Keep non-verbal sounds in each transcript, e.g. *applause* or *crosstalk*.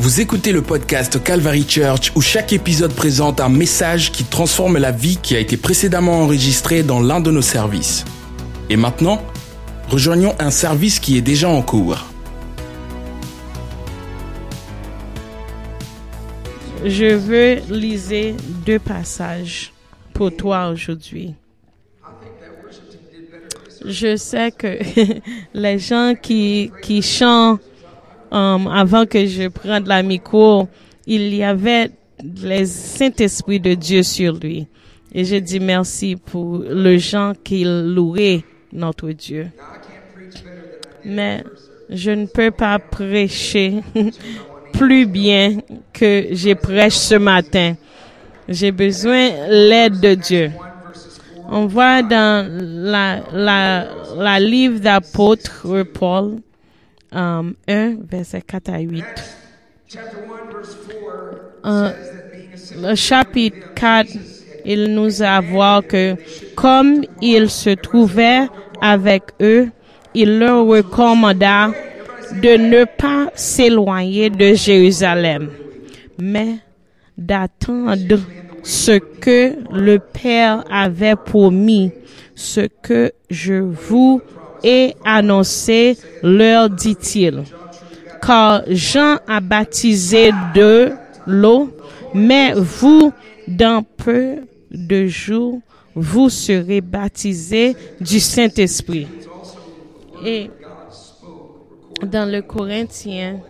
Vous écoutez le podcast Calvary Church où chaque épisode présente un message qui transforme la vie qui a été précédemment enregistrée dans l'un de nos services. Et maintenant, rejoignons un service qui est déjà en cours. Je veux liser deux passages pour toi aujourd'hui. Je sais que *laughs* les gens qui, qui chantent um, avant que je prenne la micro, il y avait les Saint-Esprit de Dieu sur lui. Et je dis merci pour le gens qui louaient notre Dieu. Mais je ne peux pas prêcher *laughs* plus bien que j'ai prêché ce matin. J'ai besoin de l'aide de Dieu. On voit dans la, la, la livre d'apôtre Paul, 1, verset 4 à 8. Euh, le chapitre 4, il nous a voir que comme il se trouvait avec eux, il leur recommanda de ne pas s'éloigner de Jérusalem, mais d'attendre ce que le Père avait promis, ce que je vous ai annoncé, leur dit-il. Car Jean a baptisé de l'eau, mais vous, dans peu de jours, vous serez baptisés du Saint-Esprit. Et dans le Corinthien,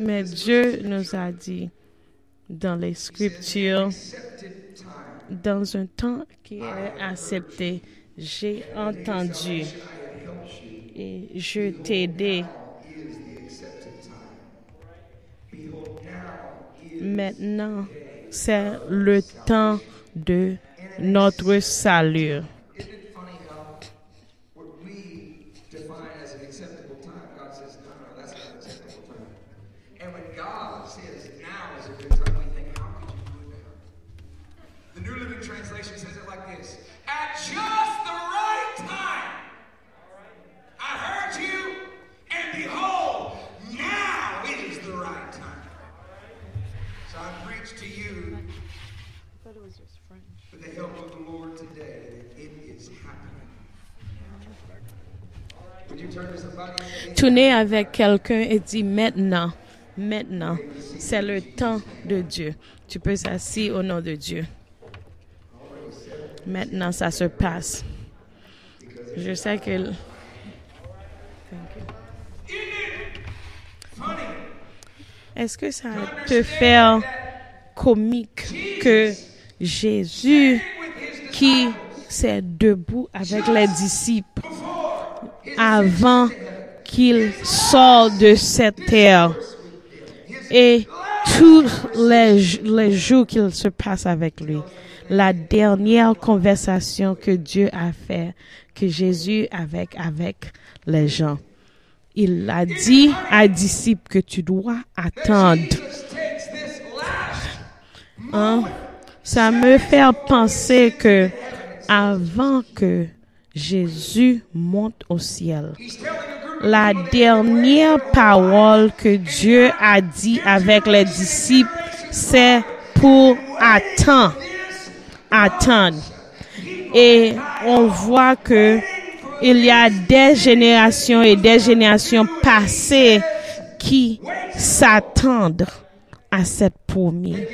mais Dieu nous a dit dans les Scriptures, dans un temps qui est accepté, j'ai entendu et je t'ai aidé. Maintenant, c'est le temps de notre salut. Tournez avec quelqu'un et dis maintenant, maintenant, c'est le temps de Dieu. Tu peux s'asseoir au nom de Dieu. Maintenant, ça se passe. Je sais que... Est-ce que ça te fait comique que Jésus qui s'est debout avec les disciples avant qu'il sorte de cette terre et tous les, les jours qu'il se passe avec lui, la dernière conversation que Dieu a fait, que Jésus avec avec les gens, il a dit à disciples que tu dois attendre. Hein? Ça me fait penser que avant que Jésus monte au ciel, la dernière parole que Dieu a dit avec les disciples, c'est pour attendre. Attendre. Et on voit que il y a des générations et des générations passées qui s'attendent à cette promesse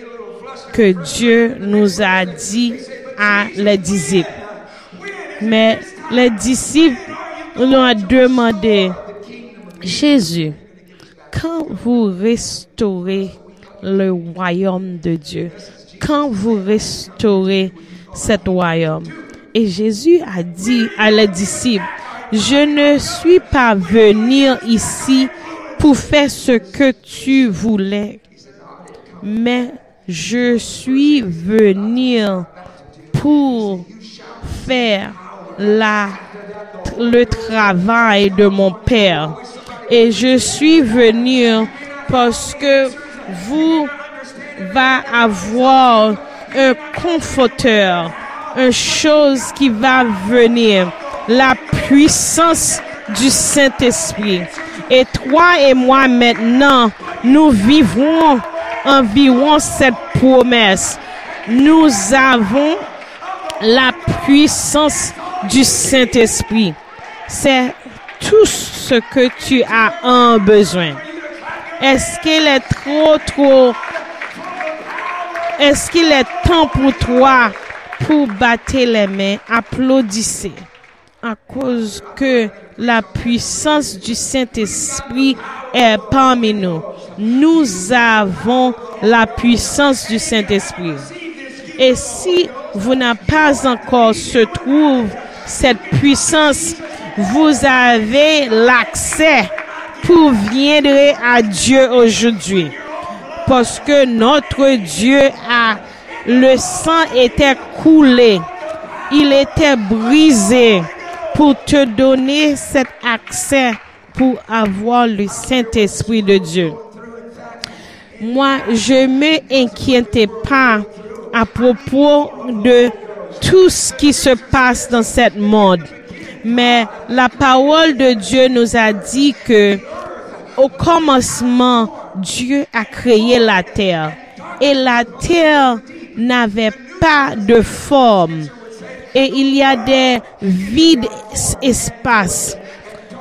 que Dieu nous a dit à les disciples. Mais les disciples ont demandé, Jésus, quand vous restaurez le royaume de Dieu, quand vous restaurez cet royaume, et Jésus a dit à les disciples, je ne suis pas venu ici pour faire ce que tu voulais, mais je suis venu pour faire la, le travail de mon Père. Et je suis venu parce que vous va avoir un conforteur, une chose qui va venir, la puissance du Saint-Esprit. Et toi et moi maintenant, nous vivons environ cette promesse. Nous avons la puissance du Saint-Esprit. C'est tout ce que tu as un besoin. Est-ce qu'il est trop, trop... Est-ce qu'il est temps pour toi pour battre les mains, applaudissez à cause que la puissance du Saint-Esprit est parmi nous. Nous avons la puissance du Saint-Esprit. Et si vous n'avez pas encore se trouve cette puissance, vous avez l'accès pour venir à Dieu aujourd'hui. Parce que notre Dieu a le sang était coulé. Il était brisé pour te donner cet accès pour avoir le Saint-Esprit de Dieu. Moi, je me inquiétais pas à propos de tout ce qui se passe dans cette monde. Mais la parole de Dieu nous a dit que au commencement, Dieu a créé la terre. Et la terre n'avait pas de forme. Et il y a des vides espaces.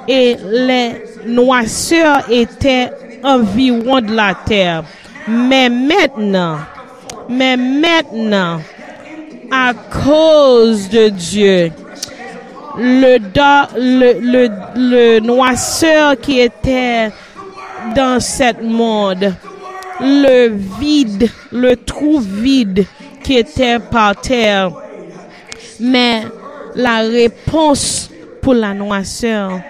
Et les noisseurs étaient environ de la terre. Mais maintenant, mais maintenant, à cause de Dieu, le, noisseur qui était dans cette monde, le vide, le trou vide qui était par terre. Mais la réponse pour la noisseur,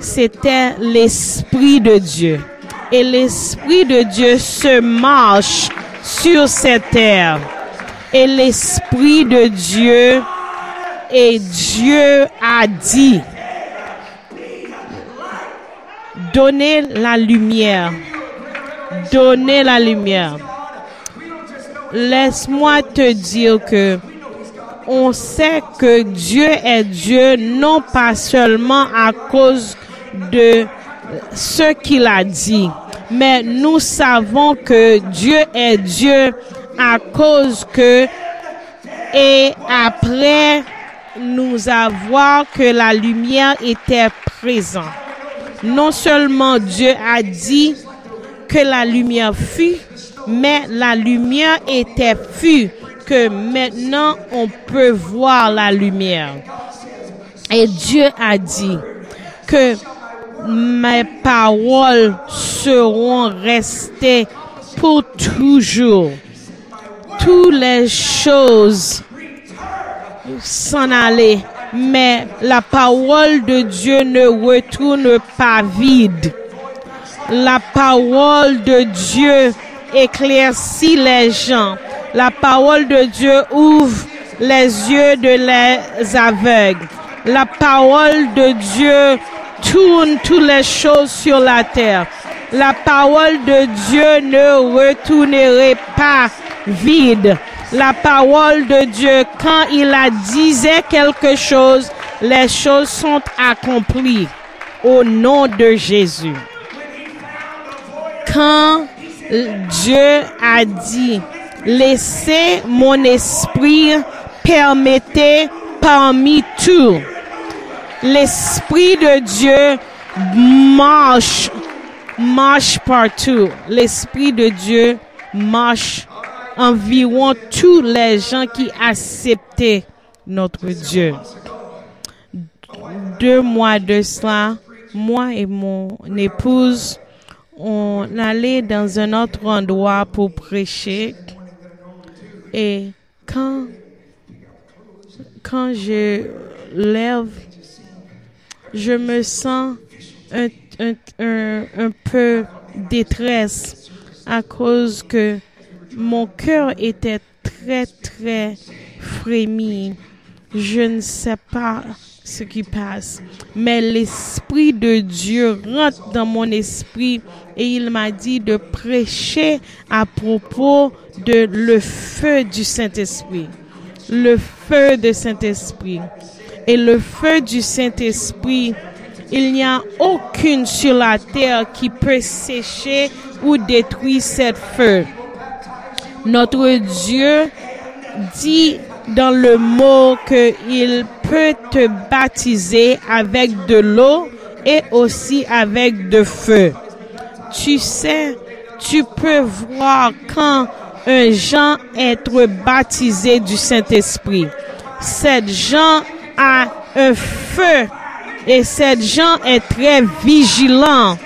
c'était l'Esprit de Dieu. Et l'Esprit de Dieu se marche sur cette terre. Et l'Esprit de Dieu, et Dieu a dit, donnez la lumière donner la lumière. Laisse-moi te dire que on sait que Dieu est Dieu non pas seulement à cause de ce qu'il a dit, mais nous savons que Dieu est Dieu à cause que et après nous avons que la lumière était présente. Non seulement Dieu a dit que la lumière fut, mais la lumière était fut, que maintenant on peut voir la lumière. Et Dieu a dit que mes paroles seront restées pour toujours. Toutes les choses s'en aller, mais la parole de Dieu ne retourne pas vide la parole de Dieu éclaircit les gens. La parole de Dieu ouvre les yeux de les aveugles. La parole de Dieu tourne toutes les choses sur la terre. La parole de Dieu ne retournerait pas vide. La parole de Dieu, quand il a disait quelque chose, les choses sont accomplies au nom de Jésus quand Dieu a dit, laissez mon esprit permettez parmi tout. L'esprit de Dieu marche, marche partout. L'esprit de Dieu marche environ tous les gens qui acceptaient notre Dieu. Deux mois de cela, moi et mon épouse, on allait dans un autre endroit pour prêcher. Et quand, quand je lève, je me sens un, un, un, un peu détresse à cause que mon cœur était très, très frémi. Je ne sais pas ce qui passe. Mais l'Esprit de Dieu rentre dans mon esprit et il m'a dit de prêcher à propos de le feu du Saint-Esprit. le feu de Saint-Esprit. Et le feu du Saint-Esprit, il n'y a aucune sur la terre qui peut sécher ou détruire cette feu. Notre Dieu dit dans le mot qu'il peut te baptiser avec de l'eau et aussi avec de feu. Tu sais, tu peux voir quand un Jean être baptisé du Saint-Esprit. Cette Jean a un feu et cette Jean est très vigilant.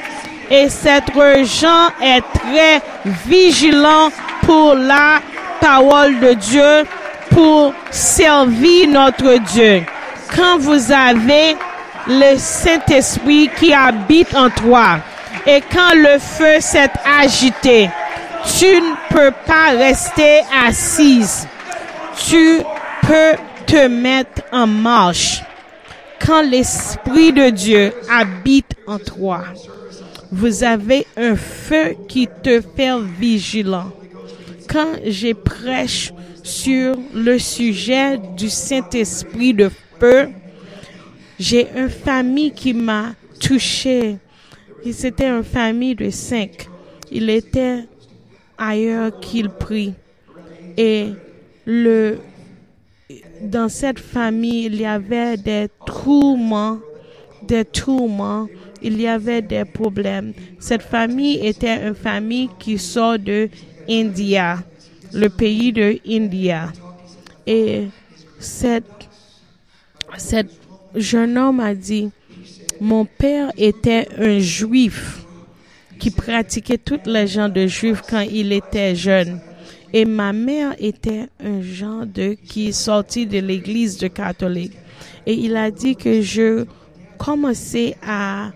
Et cette Jean est très vigilant pour la parole de Dieu, pour servir notre Dieu. Quand vous avez le Saint-Esprit qui habite en toi et quand le feu s'est agité, tu ne peux pas rester assise. Tu peux te mettre en marche. Quand l'Esprit de Dieu habite en toi, vous avez un feu qui te fait vigilant. Quand j'ai prêche sur le sujet du Saint-Esprit de feu, j'ai une famille qui m'a touché. C'était une famille de cinq. Il était ailleurs qu'il prie. Et le, dans cette famille, il y avait des tourments, des tourments, il y avait des problèmes. Cette famille était une famille qui sort de India, le pays de India. Et cette, cette jeune homme a dit, mon père était un juif qui pratiquait toutes les gens de juifs quand il était jeune. Et ma mère était un genre de qui sortit de l'église de catholique. Et il a dit que je commençais à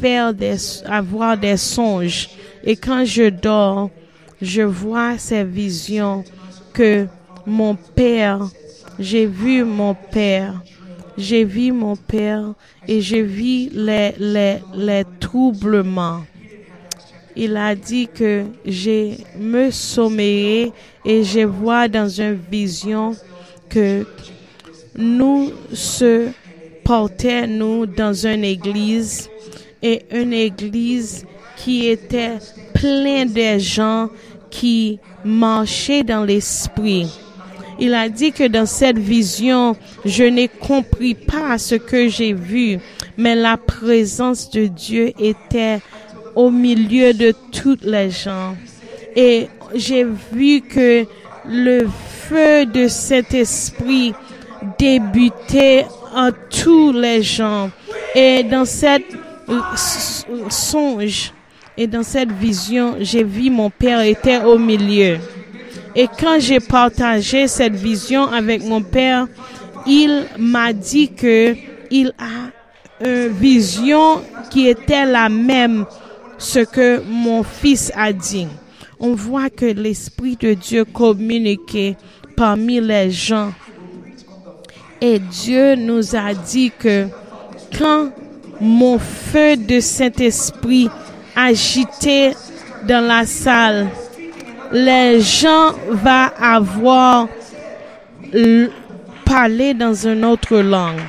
faire des, avoir des songes. Et quand je dors, je vois ces visions que mon père, j'ai vu mon père, j'ai vu mon père et j'ai vu les, les, les troublements. Il a dit que je me sommeillais et je vois dans une vision que nous se portions nous dans une église et une église qui était pleine de gens qui marchaient dans l'esprit. Il a dit que dans cette vision, je n'ai compris pas ce que j'ai vu, mais la présence de Dieu était au milieu de toutes les gens. Et j'ai vu que le feu de cet esprit débutait en tous les gens. Et dans cette songe et dans cette vision, j'ai vu mon père était au milieu. Et quand j'ai partagé cette vision avec mon père, il m'a dit que il a une vision qui était la même ce que mon fils a dit. On voit que l'Esprit de Dieu communiquait parmi les gens. Et Dieu nous a dit que quand mon feu de Saint-Esprit agitait dans la salle, les gens vont avoir parlé dans une autre langue.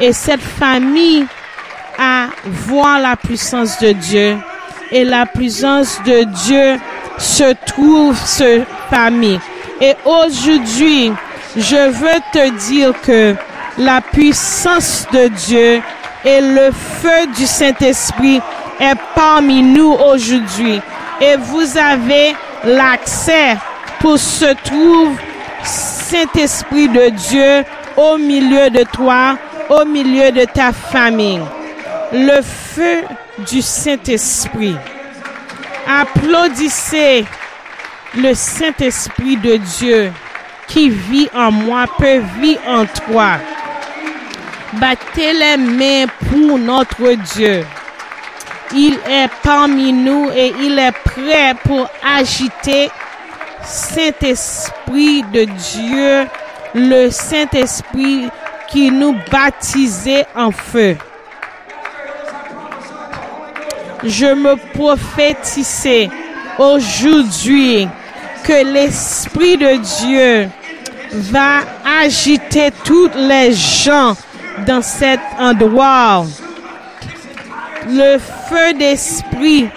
Et cette famille à voir la puissance de Dieu. Et la puissance de Dieu se trouve sur famille. Et aujourd'hui, je veux te dire que la puissance de Dieu et le feu du Saint-Esprit est parmi nous aujourd'hui. Et vous avez l'accès pour se trouver Saint-Esprit de Dieu au milieu de toi, au milieu de ta famille le feu du Saint-Esprit. Applaudissez le Saint-Esprit de Dieu qui vit en moi, peut vivre en toi. Battez les mains pour notre Dieu. Il est parmi nous et il est prêt pour agiter Saint-Esprit de Dieu, le Saint-Esprit qui nous baptisait en feu je me prophétisais aujourd'hui que l'Esprit de Dieu va agiter toutes les gens dans cet endroit. Le feu d'esprit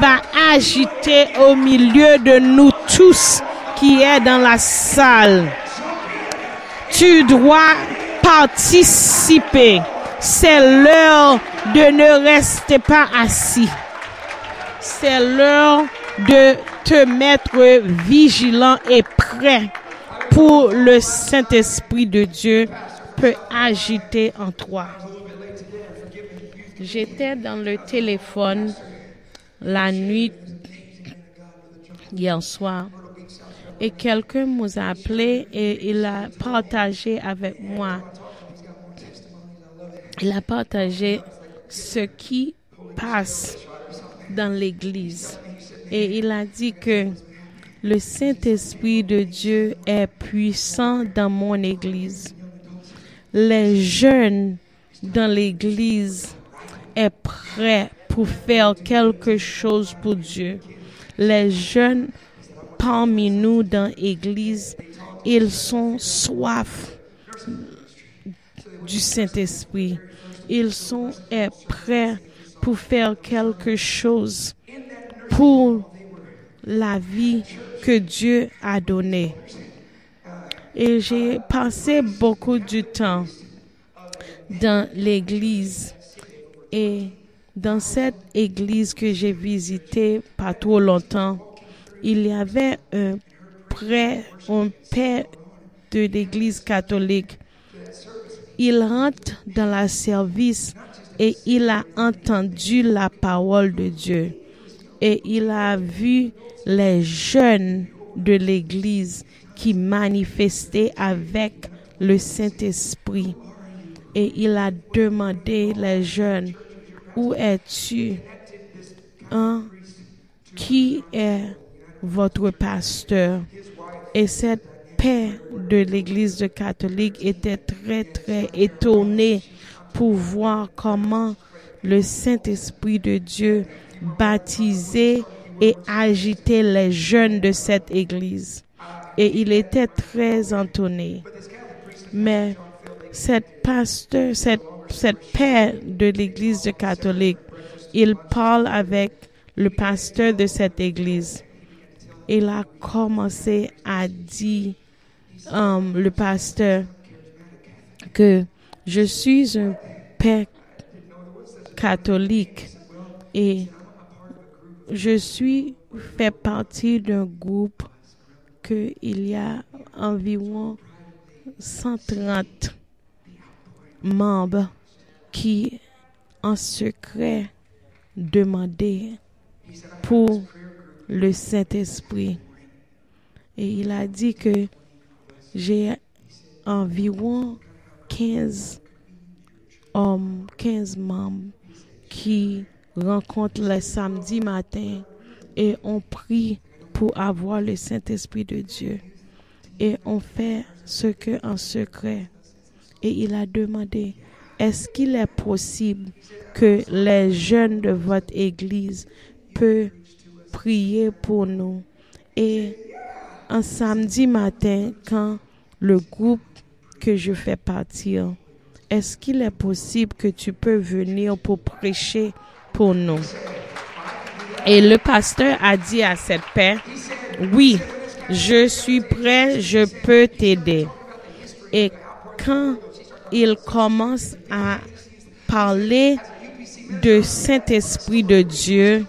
va agiter au milieu de nous tous qui est dans la salle. Tu dois participer. C'est l'heure de ne rester pas assis. C'est l'heure de te mettre vigilant et prêt pour le Saint-Esprit de Dieu peut agiter en toi. J'étais dans le téléphone la nuit hier soir et quelqu'un nous a appelé et il a partagé avec moi. Il a partagé ce qui passe dans l'église et il a dit que le Saint-Esprit de Dieu est puissant dans mon église. Les jeunes dans l'église est prêt pour faire quelque chose pour Dieu. Les jeunes parmi nous dans l'église, ils sont soif du Saint-Esprit. Ils sont est prêts pour faire quelque chose pour la vie que Dieu a donnée. Et j'ai passé beaucoup de temps dans l'église et dans cette église que j'ai visitée pas trop longtemps, il y avait un prêtre, un père de l'église catholique. Il rentre dans la service et il a entendu la parole de Dieu. Et il a vu les jeunes de l'église qui manifestaient avec le Saint-Esprit. Et il a demandé les jeunes, où es-tu? Qui est votre pasteur? Et cette paix de l'église catholique était très, très étonnée pour voir comment le Saint-Esprit de Dieu baptisait et agitait les jeunes de cette église. Et il était très entonné. Mais cette pasteur, cette, cette père de l'église catholique, il parle avec le pasteur de cette église. Il a commencé à dire, um, le pasteur, que je suis un père catholique et je suis fait partie d'un groupe que il y a environ 130 membres qui en secret demandaient pour le Saint-Esprit. Et il a dit que j'ai environ 15 hommes, 15 membres qui rencontrent le samedi matin et on prie pour avoir le Saint-Esprit de Dieu. Et on fait ce que en secret. Et il a demandé, est-ce qu'il est possible que les jeunes de votre église peuvent prier pour nous? Et un samedi matin, quand le groupe que je fais partir, est-ce qu'il est possible que tu peux venir pour prêcher pour nous? Et le pasteur a dit à cette paix, oui, je suis prêt, je peux t'aider. Et quand il commence à parler de Saint-Esprit de Dieu,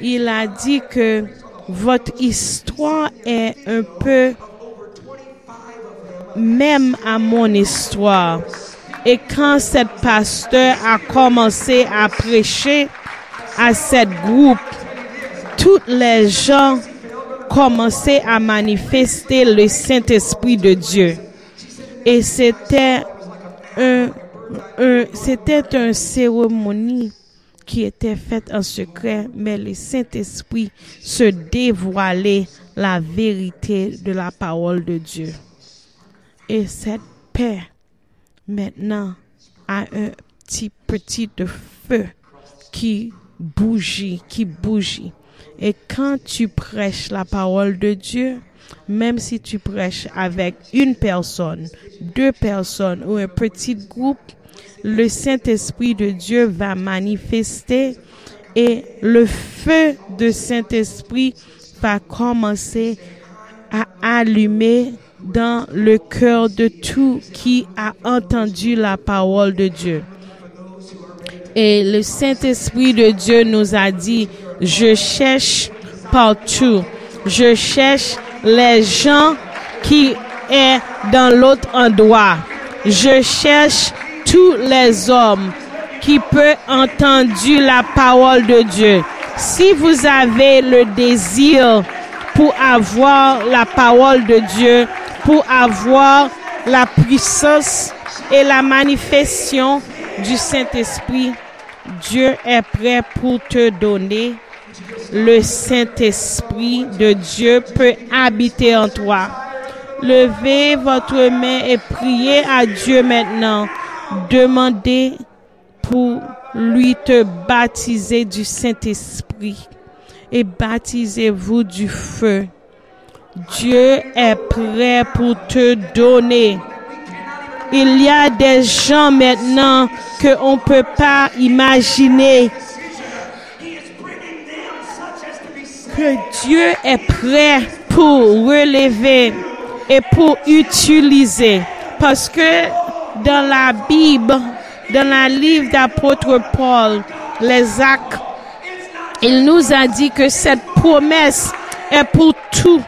il a dit que votre histoire est un peu même à mon histoire. Et quand cette pasteur a commencé à prêcher à cette groupe, toutes les gens commençaient à manifester le Saint-Esprit de Dieu. Et c'était un, c'était une cérémonie qui était faite en secret, mais le Saint-Esprit se dévoilait la vérité de la parole de Dieu. Et cette paix, maintenant, a un petit, petit feu qui bougie, qui bougie. Et quand tu prêches la parole de Dieu, Même si tu prêches avec une personne, deux personnes ou un petit groupe, le Saint-Esprit de Dieu va manifester et le feu de Saint-Esprit va commencer à allumer dans le cœur de tout qui a entendu la parole de Dieu. Et le Saint-Esprit de Dieu nous a dit, je cherche partout, je cherche les gens qui est dans l'autre endroit. Je cherche tous les hommes qui peuvent entendre la parole de Dieu. Si vous avez le désir pour avoir la parole de Dieu, pour avoir la puissance et la manifestation du Saint-Esprit, Dieu est prêt pour te donner. Le Saint-Esprit de Dieu peut habiter en toi. Levez votre main et priez à Dieu maintenant. Demandez pour lui te baptiser du Saint-Esprit et baptisez-vous du feu. Dieu est prêt pour te donner. Il y a des gens maintenant que on peut pas imaginer que Dieu est prêt pour relever et pour utiliser. Parce que dans la Bible, dans le livre d'apôtre Paul, les actes, il nous a dit que cette promesse est pour tous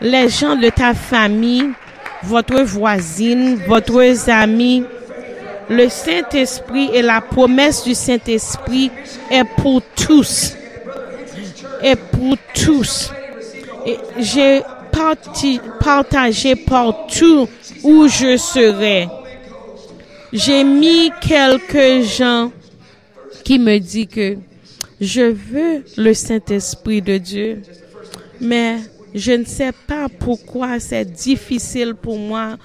les gens de ta famille, votre voisine, votre ami. Le Saint-Esprit et la promesse du Saint-Esprit est pour tous. Et pour tous. J'ai partagé partout où je serai. J'ai mis quelques gens qui me disent que je veux le Saint-Esprit de Dieu, mais je ne sais pas pourquoi c'est difficile pour moi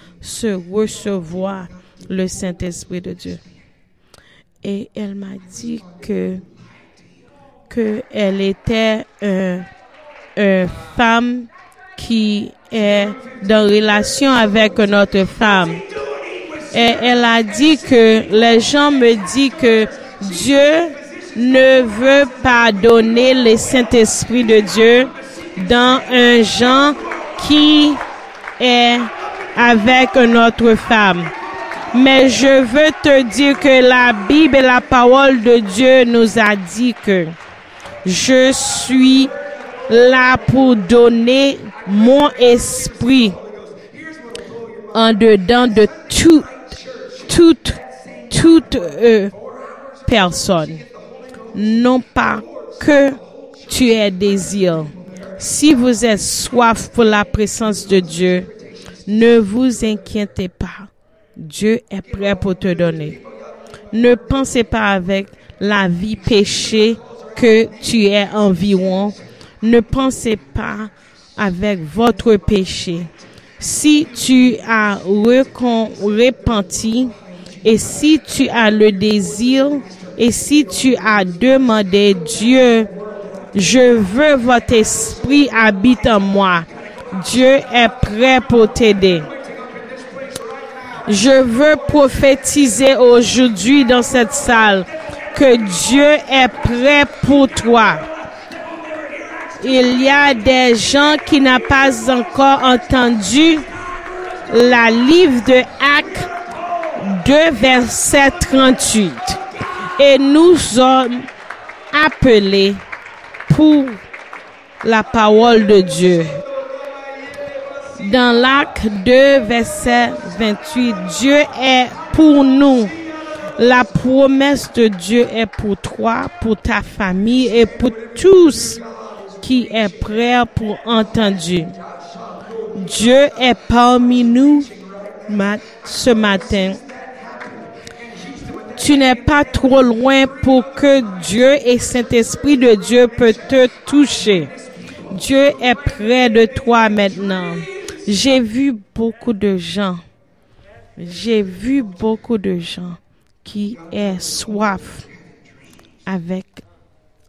de recevoir le Saint-Esprit de Dieu. Et elle m'a dit que que elle était une une femme qui est dans relation avec notre femme. Et elle a dit que les gens me disent que Dieu ne veut pas donner le Saint-Esprit de Dieu dans un genre qui est avec notre femme. Mais je veux te dire que la Bible et la parole de Dieu nous a dit que je suis là pour donner mon esprit en dedans de toute, toute, toute euh, personne. Non pas que tu aies désir. Si vous êtes soif pour la présence de Dieu, ne vous inquiétez pas. Dieu est prêt pour te donner. Ne pensez pas avec la vie péchée que tu es environ. Ne pensez pas avec votre péché. Si tu as repenti et si tu as le désir et si tu as demandé Dieu, je veux votre esprit habite en moi. Dieu est prêt pour t'aider. Je veux prophétiser aujourd'hui dans cette salle que Dieu est prêt pour toi. Il y a des gens qui n'ont pas encore entendu la livre de Actes 2, verset 38. Et nous sommes appelés pour la parole de Dieu. Dans l'acte 2, verset 28, Dieu est pour nous. La promesse de Dieu est pour toi, pour ta famille et pour tous qui est prêt pour entendre. Dieu est parmi nous ce matin. Tu n'es pas trop loin pour que Dieu et Saint-Esprit de Dieu peut te toucher. Dieu est près de toi maintenant. J'ai vu beaucoup de gens. J'ai vu beaucoup de gens qui est soif avec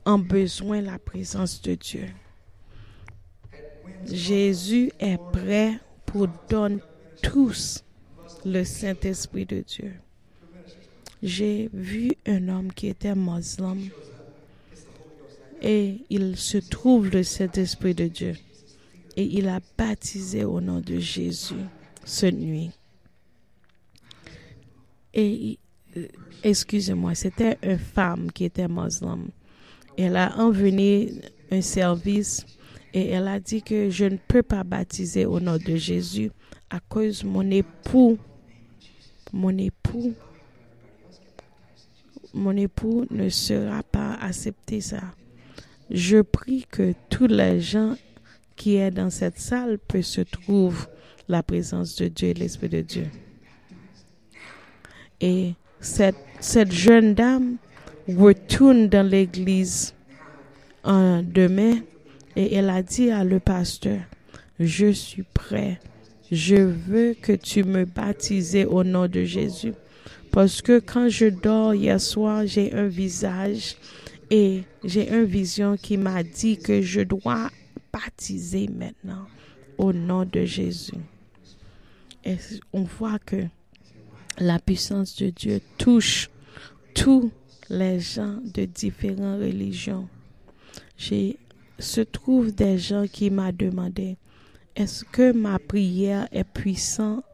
un besoin la présence de Dieu. Jésus est prêt pour donner tous le Saint-Esprit de Dieu. J'ai vu un homme qui était musulman et il se trouve le Saint-Esprit de Dieu et il a baptisé au nom de Jésus cette nuit. Et excusez-moi, c'était une femme qui était musulmane. Elle a envenu un service et elle a dit que je ne peux pas baptiser au nom de Jésus à cause mon époux, mon époux, mon époux ne sera pas accepté ça. Je prie que tous les gens qui est dans cette salle peut se trouver la présence de Dieu et l'Esprit de Dieu. Et cette, jeune dame retourne dans l'église un demain et elle a dit à le pasteur, je suis prêt. Je veux que tu me baptises au nom de Jésus. Parce que quand je dors hier soir, j'ai un visage et j'ai une vision qui m'a dit que je dois baptiser maintenant au nom de Jésus. Et on voit que la puissance de Dieu touche tous les gens de différentes religions. J'ai se trouve des gens qui m'ont demandé est-ce que ma prière est puissante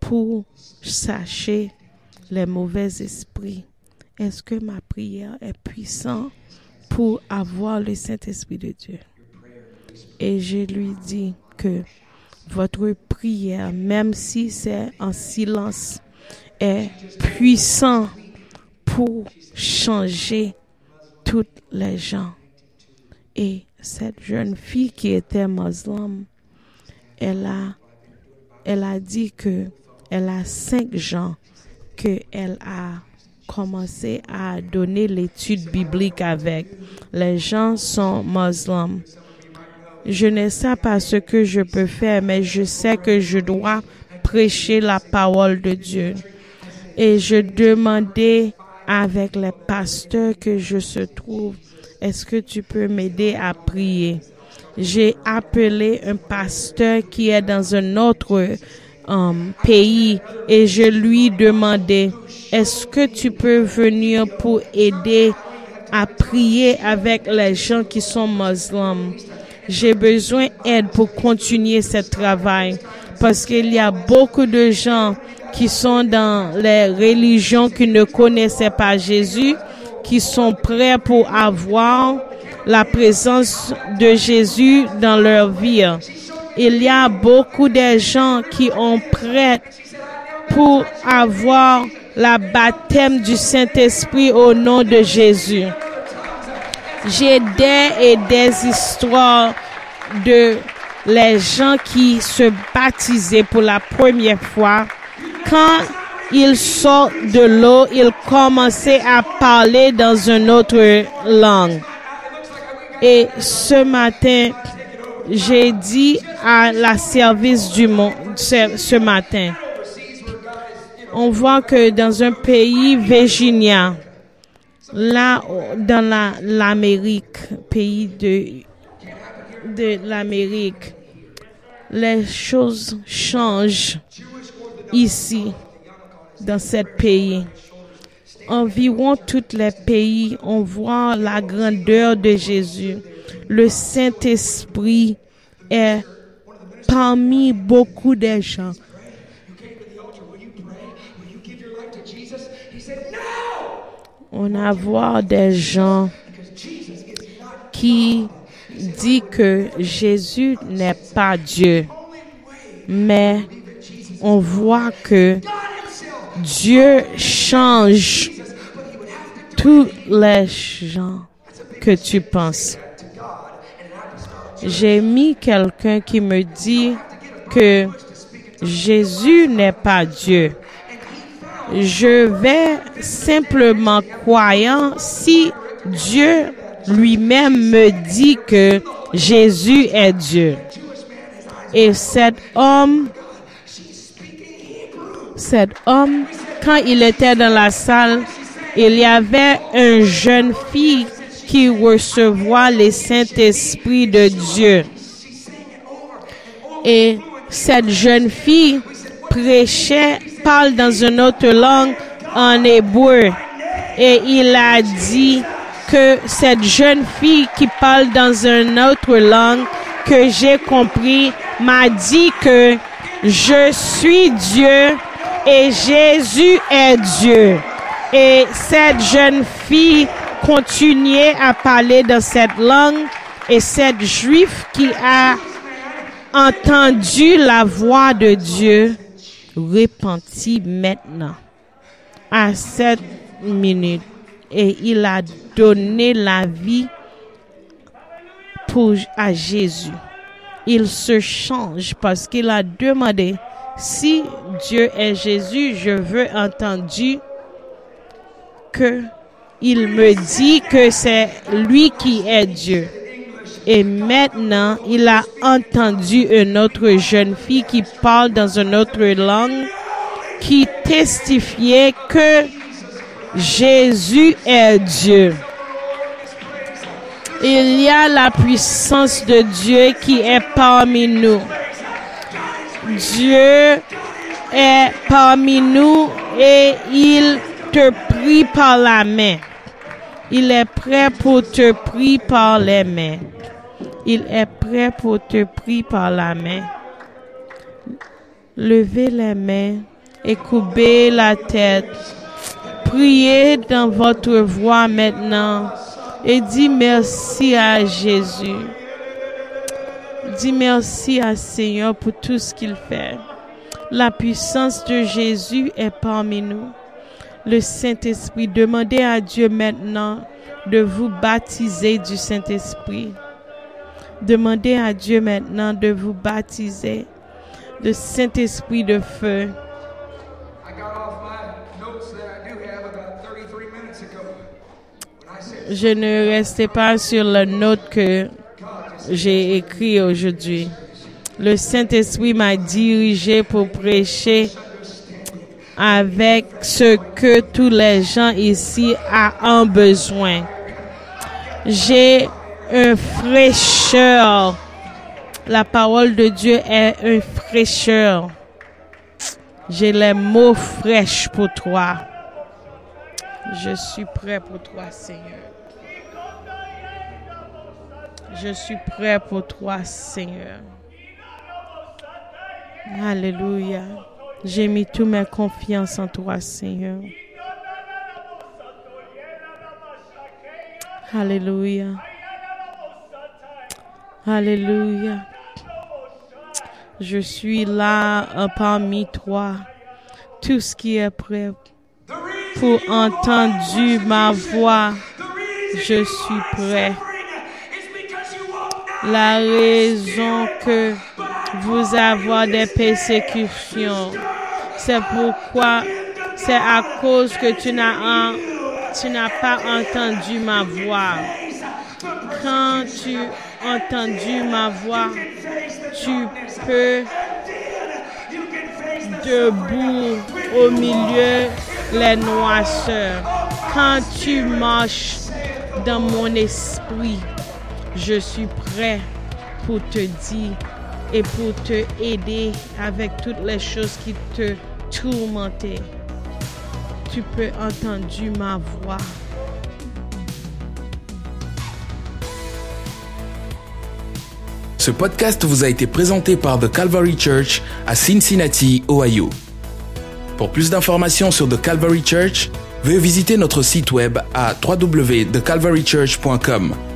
pour sacher les mauvais esprits? Est-ce que ma prière est puissante pour avoir le Saint-Esprit de Dieu? Et je lui dis que votre prière, même si c'est en silence, est puissant pour changer toutes les gens. Et cette jeune fille qui était musulmane, elle a, elle a dit que elle a cinq gens que elle a commencé à donner l'étude biblique avec. Les gens sont musulmans. Je ne sais pas ce que je peux faire, mais je sais que je dois prêcher la parole de Dieu. Et je demandais avec les pasteurs que je se trouve, est-ce que tu peux m'aider à prier? J'ai appelé un pasteur qui est dans un autre um, pays et je lui demandais, est-ce que tu peux venir pour aider à prier avec les gens qui sont musulmans? J'ai besoin d'aide pour continuer ce travail parce qu'il y a beaucoup de gens qui sont dans les religions qui ne connaissaient pas Jésus, qui sont prêts pour avoir la présence de Jésus dans leur vie. Il y a beaucoup de gens qui ont prêt pour avoir la baptême du Saint-Esprit au nom de Jésus. J'ai des et des histoires de les gens qui se baptisaient pour la première fois. Quand ils sortent de l'eau, ils commençaient à parler dans une autre langue. Et ce matin, j'ai dit à la service du monde, ce, matin, on voit que dans un pays Virginia, là, dans la, l'Amérique, pays de l'Amérique, les choses changent ici, dans ce pays. Environ tous les pays, on voit la grandeur de Jésus. Le Saint-Esprit est parmi beaucoup de gens. On a voir des gens qui disent que Jésus n'est pas Dieu, mais on voit que Dieu change tous les gens que tu penses. J'ai mis quelqu'un qui me dit que Jésus n'est pas Dieu. Je vais simplement croyant si Dieu lui-même me dit que Jésus est Dieu. Et cet homme, cet homme, quand il était dans la salle, il y avait une jeune fille qui recevait le Saint-Esprit de Dieu. Et cette jeune fille prêchait, parle dans une autre langue en hébreu. Et il a dit que cette jeune fille qui parle dans une autre langue que j'ai compris m'a dit que je suis Dieu et Jésus est Dieu. Et cette jeune fille continuait à parler dans cette langue et cette juif qui a entendu la voix de Dieu repentit maintenant à cette minute et il a donné la vie pour, à Jésus. Il se change parce qu'il a demandé si Dieu est Jésus, je veux entendu que il me dit que c'est lui qui est Dieu. Et maintenant, il a entendu une autre jeune fille qui parle dans une autre langue, qui testifiait que Jésus est Dieu. Il y a la puissance de Dieu qui est parmi nous. Dieu est parmi nous et il te prie par la main. Il est prêt pour te prier par les mains. Il est prêt pour te prier par la main. Levez les mains et coupez la tête. Priez dans votre voix maintenant et dis merci à Jésus. Dis merci à Seigneur pour tout ce qu'il fait. La puissance de Jésus est parmi nous. Le Saint-Esprit, demandez à Dieu maintenant de vous baptiser du Saint-Esprit. Demandez à Dieu maintenant de vous baptiser de Saint-Esprit de feu. I got off my notes that I do have about 33 minutes ago when I said, Je ne restais pas sur la note que j'ai écrit aujourd'hui. Le Saint-Esprit m'a dirigé pour prêcher avec ce que tous les gens ici ont besoin. J'ai une fraîcheur. La parole de Dieu est une fraîcheur. J'ai les mots fraîches pour toi. Je suis prêt pour toi, Seigneur. Je suis prêt pour toi, Seigneur. Alléluia. J'ai mis toute ma confiance en toi, Seigneur. Alléluia. Alléluia. Je suis là euh, parmi toi. Tout ce qui est prêt pour entendre ma voix. Je suis prêt. La raison que vous avez des persécutions, c'est pourquoi, c'est à cause que tu n'as, pas entendu ma voix. Quand tu as entendu ma voix, tu peux debout au milieu les noirceurs. Quand tu marches dans mon esprit, je suis prêt pour te dire et pour te aider avec toutes les choses qui te tourmentaient. Tu peux entendre ma voix. Ce podcast vous a été présenté par The Calvary Church à Cincinnati, Ohio. Pour plus d'informations sur The Calvary Church, veuillez visiter notre site web à www.thecalvarychurch.com.